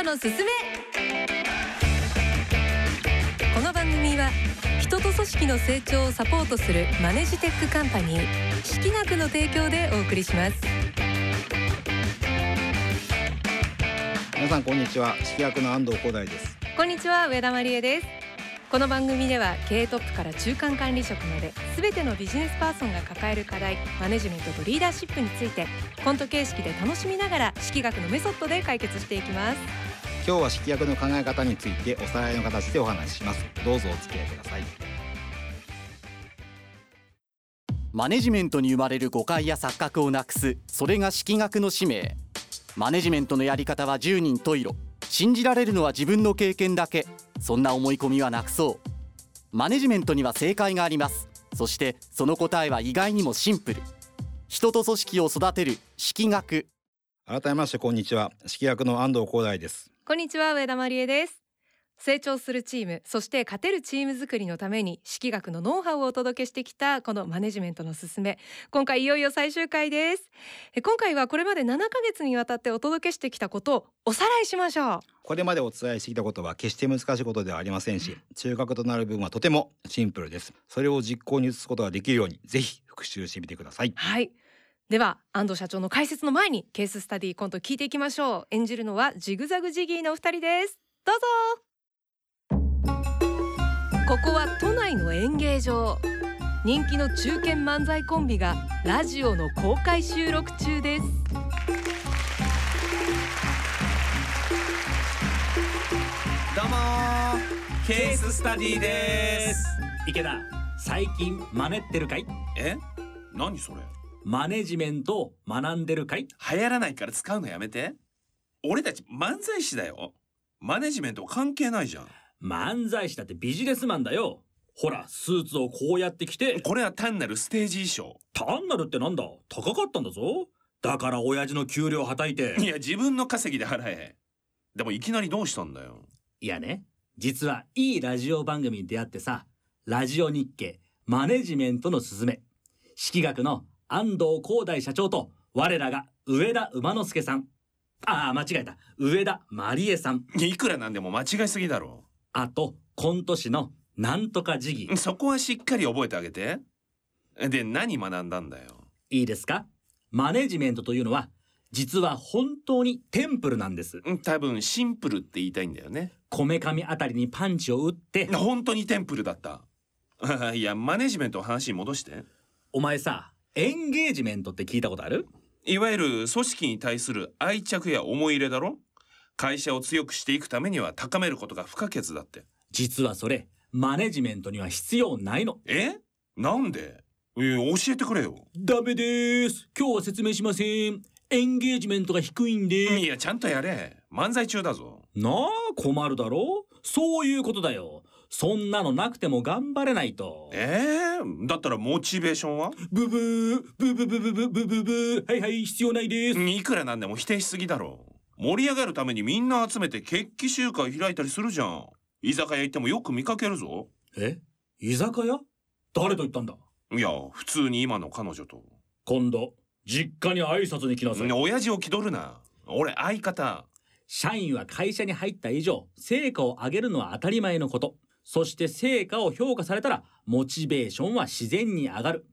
トのすすめ。この番組は人と組織の成長をサポートするマネジテックカンパニー識学の提供でお送りします。皆さんこんにちは。識学の安藤広大です。こんにちは上田真理恵です。この番組では経営トップから中間管理職まで全てのビジネスパーソンが抱える課題マネジメントとリーダーシップについてコント形式で楽しみながら式学のメソッドで解決していきます今日は式役の考え方についておさらいの形でお話しします。どうぞお付き合いください。マネジメントに生まれる誤解や錯覚をなくす。それが式学の使命。マネジメントのやり方は十人十色。信じられるのは自分の経験だけ。そんな思い込みはなくそう。マネジメントには正解があります。そしてその答えは意外にもシンプル。人と組織を育てる式学。改めましてこんにちは。式役の安藤光大ですこんにちは上田真理恵です。成長するチームそして勝てるチーム作りのために式学のノウハウをお届けしてきたこのマネジメントのすすめ。今回いよいよ最終回です。え今回はこれまで7ヶ月にわたってお届けしてきたことをおさらいしましょう。これまでお伝えしてきたことは決して難しいことではありませんし中核となる部分はとてもシンプルです。それを実行に移すことができるようにぜひ復習してみてください。はいでは安藤社長の解説の前にケーススタディコント聞いていきましょう。演じるのはジグザグジギーのお二人です。どうぞ。ここは都内の演芸場。人気の中堅漫才コンビがラジオの公開収録中です。どうも。ーケーススタディです。池田最近真似ってるかい？え？何それ？マネジメントを学んでるかい？流行らないから使うのやめて。俺たち漫才師だよ。マネジメント関係ないじゃん。漫才師だってビジネスマンだよ。ほらスーツをこうやって着て。これは単なるステージ衣装。単なるってなんだ？高かったんだぞ。だから親父の給料はたいて。いや自分の稼ぎで払え。でもいきなりどうしたんだよ。いやね。実はいいラジオ番組に出会ってさラジオ日経マネジメントのすすめ。式学の安藤光大社長と我らが上田馬之助さん。ああ間違えた。上田まりえさん。いくらなんでも間違いすぎだろ。あとコント師のなんとか時期そこはしっかり覚えてあげて。で何学んだんだよ。いいですか？マネジメントというのは実は本当にテンプルなんです。多分シンプルって言いたいんだよね。こめかみあたりにパンチを打って。本当にテンプルだった。いやマネジメントの話に戻して。お前さエンゲージメントって聞いたことある？いわゆる組織に対する愛着や思い入れだろ？会社を強くしていくためには高めることが不可欠だって。実はそれマネジメントには必要ないの。え？なんで？え教えてくれよ。ダメです。今日は説明しません。エンゲージメントが低いんで。いやちゃんとやれ。漫才中だぞ。なあ困るだろ？そういうことだよそんなのなくても頑張れないと。えー、だったらモチベーションは？ブブーブブブブブブブブはいはい必要ないです。いくらなんでも否定しすぎだろ。盛り上がるためにみんな集めて決起集会開いたりするじゃん。居酒屋行ってもよく見かけるぞ。え？居酒屋？誰と言ったんだ？いや普通に今の彼女と。今度実家に挨拶に来なさい。親父を気取るな。俺相方。社員は会社に入った以上成果を上げるのは当たり前のことそして成果を評価されたらモチベーションは自然に上がる。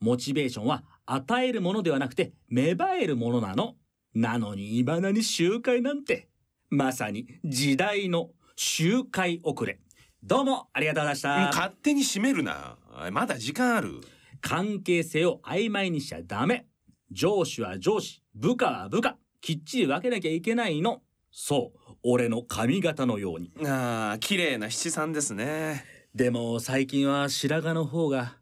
モチベーションは与えるものではなくて芽生えるものなの。なのにいまだに集会なんて。まさに時代の周回遅れ。どうもありがとうございました。勝手に締めるな。まだ時間ある。関係性を曖昧にしちゃダメ。上司は上司部下は部下。きっちり分けなきゃいけないの。そう俺の髪型のように。ああ綺麗な七三ですね。でも最近は白髪の方が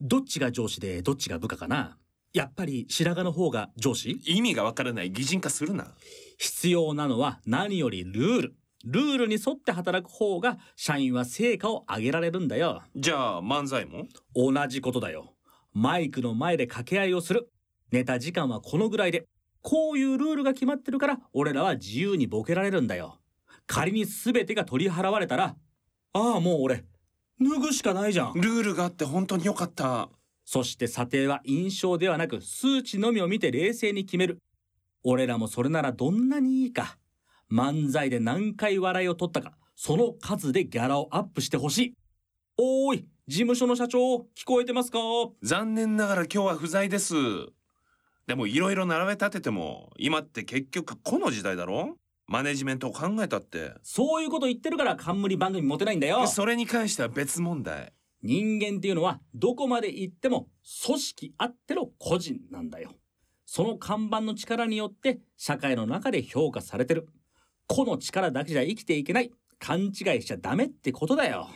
どっちが上司でどっちが部下かな。やっぱり白髪の方が上司？意味がわからない。擬人化するな。必要なのは何よりルール。ルールに沿って働く方が社員は成果を上げられるんだよ。じゃあ漫才も？同じことだよ。マイクの前で掛け合いをする。ネタ時間はこのぐらいでこういうルールが決まってるから俺らは自由にボケられるんだよ。仮に全てが取り払われたらああもう俺脱ぐしかないじゃん。ルールがあって本当によかった。そして査定は印象ではなく数値のみを見て冷静に決める。俺らもそれならどんなにいいか漫才で何回笑いを取ったかその数でギャラをアップしてほしい。おーい事務所の社長聞こえてますか？残念ながら今日は不在ですでもいろいろ並べ立てても今って結局この時代だろ？マネジメントを考えたって。そういうこと言ってるから冠番組持てないんだよ。それに関しては別問題。人間っていうのはどこまで行っても組織あっての個人なんだよ。その看板の力によって社会の中で評価されてる。個の力だけじゃ生きていけない勘違いしちゃダメってことだよ。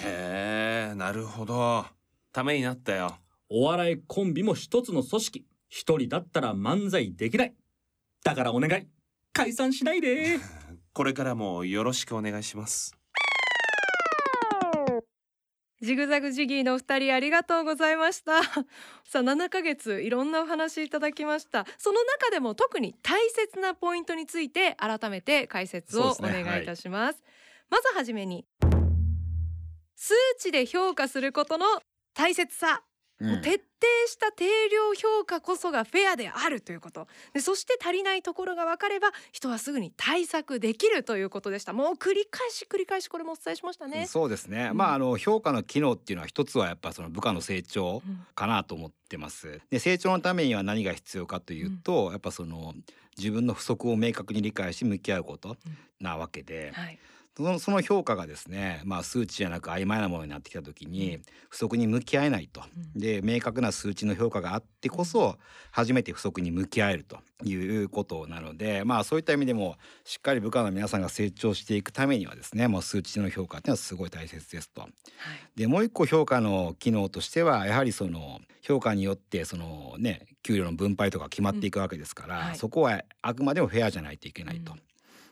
へえなるほど。ためになったよ。お笑いコンビも一つの組織一人だったら漫才できない。だからお願い。解散しないで。これからもよろしくお願いします。ジグザグジギーのお二人ありがとうございました。さあ7ヶ月いろんなお話いただきました。その中でも特に大切なポイントについて改めて解説をお願いいたします。まずはじめに数値で評価することの大切さ、うん。もう徹底した定量評価こそがフェアであるということ。でそして足りないところが分かれば人はすぐに対策できるということでした。もう繰り返し繰り返しこれもお伝えしましたね。そうですね、うん。まああの評価の機能っていうのは一つはやっぱその部下の成長うん。かなと思ってます。で成長のためには何が必要かというと、やっぱその自分の不足を明確に理解し向き合うことなわけで、はい。そのその評価がですね、まあ、数値じゃなく曖昧なものになってきた時に不足に向き合えないと、うん。で明確な数値の評価があってこそ初めて不足に向き合えるということなのでまあそういった意味でもしっかり部下の皆さんが成長していくためにはですねもう数値の評価っていうのはすごい大切ですと。はいでもう一個評価の機能としてはやはりその評価によってそのね給料の分配とか決まっていくわけですから、うんはいそこはあくまでもフェアじゃないといけないと。うん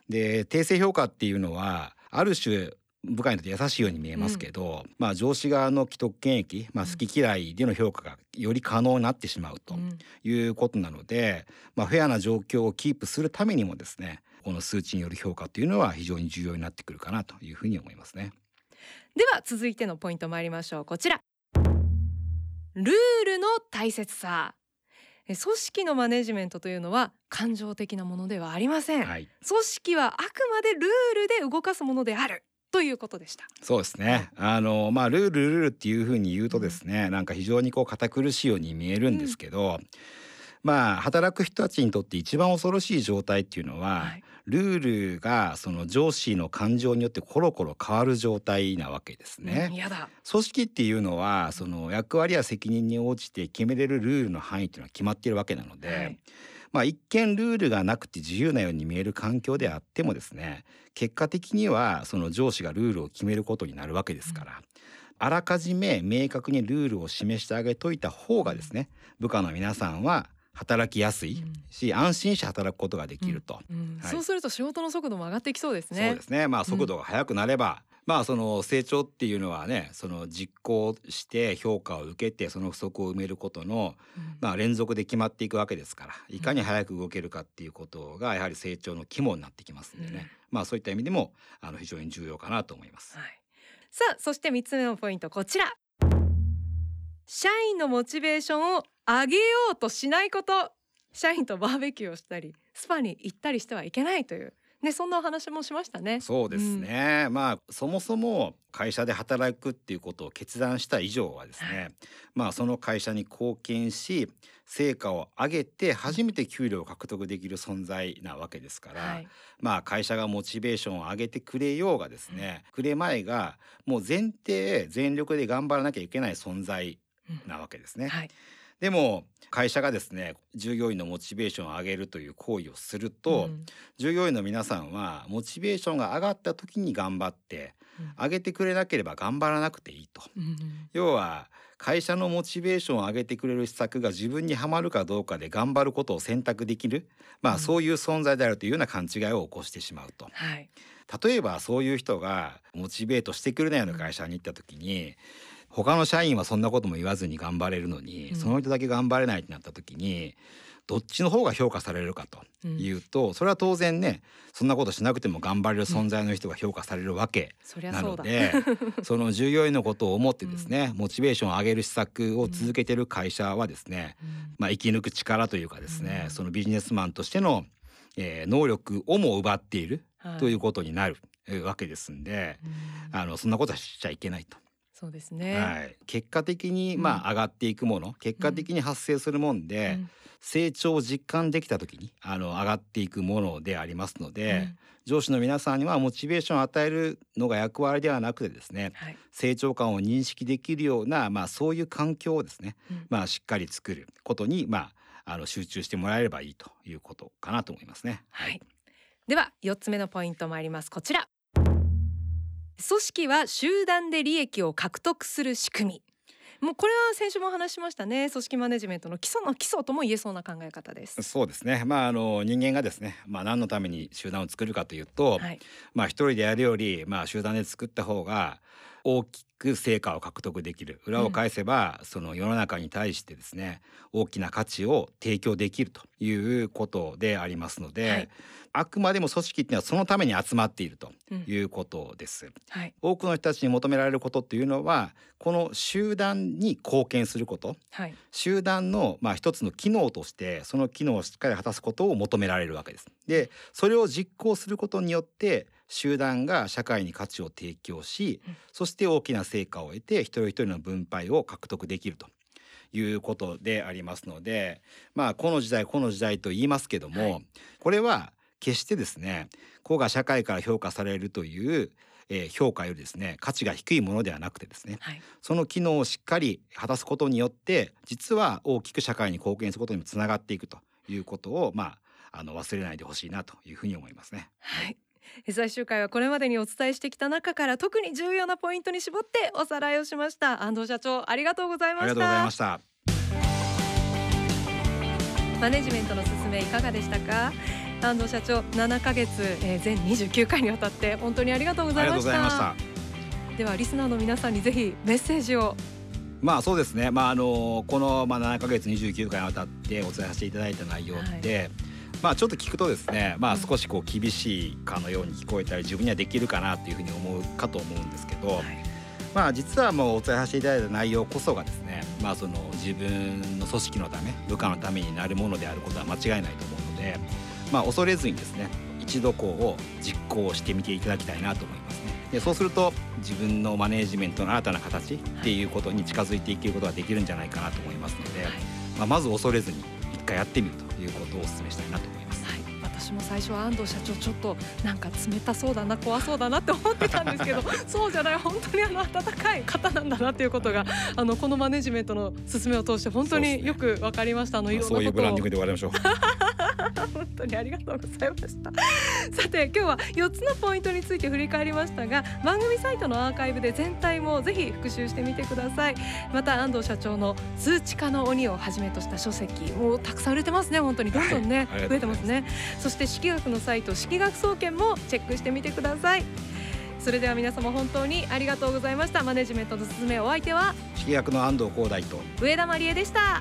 で訂正評価っていうのはある種部下にとって優しいように見えますけど、まあ上司側の既得権益、まあ、好き嫌いでの評価がより可能になってしまうとうん。いうことなので、まあ、フェアな状況をキープするためにもですねこの数値による評価というのは非常に重要になってくるかなというふうに思いますね。では続いてのポイント参りましょう。こちら。ルールの大切さ。え組織のマネジメントというのは感情的なものではありません、はい。組織はあくまでルールで動かすものであるということでした。そうですね。あのまあルールルールっていうふうに言うとですね、なんか非常にこう堅苦しいように見えるんですけど、まあ働く人たちにとって一番恐ろしい状態っていうのは、はいルールがその上司の感情によってコロコロ変わる状態なわけですうんね。やだ。組織っていうのはその役割や責任に応じて決めれるルールの範囲っていうのは決まっているわけなので、はい。まあ一見ルールがなくて自由なように見える環境であってもですね結果的にはその上司がルールを決めることになるわけですから、あらかじめ明確にルールを示してあげといた方がですね部下の皆さんは働きやすいし、安心して働くことができると。うん。はい。そうすると仕事の速度も上がっていきそうですね。そうですね。まあ速度が速くなれば、まあその成長っていうのはねその実行して評価を受けてその不足を埋めることのうん。まあ連続で決まっていくわけですからいかに早く動けるかっていうことがやはり成長の肝になってきますんでね、うん。まあそういった意味でもあの非常に重要かなと思います。はい、さあそして三つ目のポイントこちら。社員のモチベーションを上げようとしないこと社員とバーベキューをしたりスパに行ったりしてはいけないという。ねそんなお話もしましたね。そうですね、まあそもそも会社で働くっていうことを決断した以上はですね、はい。まあその会社に貢献し成果を上げて初めて給料を獲得できる存在なわけですから、はい。まあ会社がモチベーションを上げてくれようがですね、くれまいがもう前提全力で頑張らなきゃいけない存在うん。なわけですね。はいでも会社がですね従業員のモチベーションを上げるという行為をすると、うん。従業員の皆さんはモチベーションが上がった時に頑張って上げてくれなければ頑張らなくていいと。うん要は会社のモチベーションを上げてくれる施策が自分にはまるかどうかで頑張ることを選択できる、まあ、うん。そういう存在であるというような勘違いを起こしてしまうと。はい。例えばそういう人がモチベートしてくれないような会社に行った時に他の社員はそんなことも言わずに頑張れるのに、うん。その人だけ頑張れないってなった時にどっちの方が評価されるかとうん。いうと、それは当然ねそんなことしなくても頑張れる存在の人が評価されるわけなそりゃそうだ。ので、その従業員のことを思ってですね、モチベーションを上げる施策を続けてる会社はですね、うん。まあ、生き抜く力というかですね、うん。そのビジネスマンとしてのえー能力をも奪っているはいということになるえーわけですんで、うん。あのそんなことはしちゃいけないと。そうですね。はい、結果的にうんまあ上がっていくもの、結果的に発生するもんで、うん成長を実感できた時にあの上がっていくものでありますので、うん上司の皆さんにはモチベーションを与えるのが役割ではなくてですねはい。成長感を認識できるような、まあ、そういう環境をですね、うんまあ、しっかり作ることに、まあ、あの集中してもらえればいいということかなと思いますね。はい。では四つ目のポイント参ります。こちら。組織は集団で利益を獲得する仕組み。もうこれは先週もお話ししましたね。組織マネジメントの基礎の基礎とも言えそうな考え方です。そうですね、まあ、あの人間がですね、まあ、何のために集団を作るかというと、はい。まあ、一人でやるより、まあ、集団で作った方が大きく成果を獲得できる裏を返せば、その世の中に対してですね大きな価値を提供できるということでありますので、はいあくまでも組織っていうのはそのために集まっているとうんいうことです。はい。多くの人たちに求められることっていうのはこの集団に貢献することはい。集団のまあ一つの機能としてその機能をしっかり果たすことを求められるわけです。でそれを実行することによって集団が社会に価値を提供し、うんそして大きな成果を得て一人一人の分配を獲得できると。いうことでありますのでまあこの時代この時代と言いますけども、はいこれは決してですね個が社会から評価されるという、えー評価よりですね価値が低いものではなくてですねはい。その機能をしっかり果たすことによって実は大きく社会に貢献することにもつながっていくということをまああの忘れないでほしいなというふうに思いますね。はい。最終回はこれまでにお伝えしてきた中から特に重要なポイントに絞っておさらいをしました安藤社長ありがとうございましたありがとうございました。マネジメントの進めいかがでしたか？安藤社長7ヶ月、えー、全29回にわたって本当にありがとうございました。ではリスナーの皆さんにぜひメッセージをまあそうですね。まああのこのまあ7ヶ月29回にわたってお伝えさせていただいた内容って、まあちょっと聞くとですね、まあうん少しこう厳しいかのように聞こえたり自分にはできるかなというふうに思うかと思うんですけど、まあ実はもうお伝えさせていただいた内容こそがですね、まあその自分の組織のため、部下のためになるものであることは間違いないと思うので、まあ恐れずにですね、一度こう実行してみていただきたいなと思いますね。でそうすると自分のマネージメントの新たな形っていうことに近づいていけることができるんじゃないかなと思いますので、はい。まあまず恐れずに一回やってみるということをお勧めしたいなと思います。はい、私も最初は安藤社長ちょっとなんか冷たそうだな怖そうだなって思ってたんですけど そうじゃない本当にあの温かい方なんだなっていうことが あのこのマネジメントの進めを通して本当によく分かりましたあのいろんなそういうブランディンことをグで終わりましょう。本当にありがとうございました。さて今日は4つのポイントについて振り返りましたが番組サイトのアーカイブで全体もぜひ復習してみてください。また安藤社長の数値化の鬼をはじめとした書籍もうたくさん売れてますね。本当にどんどんね、はい増えてますね。そして式学のサイト式学総研もチェックしてみてください。それでは皆様本当にありがとうございました。マネジメントの進めお相手は指揮役の安藤光大と上田真理恵でした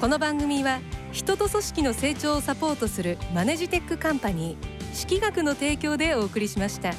この番組は人と組織の成長をサポートするマネジテックカンパニー識学の提供でお送りしました。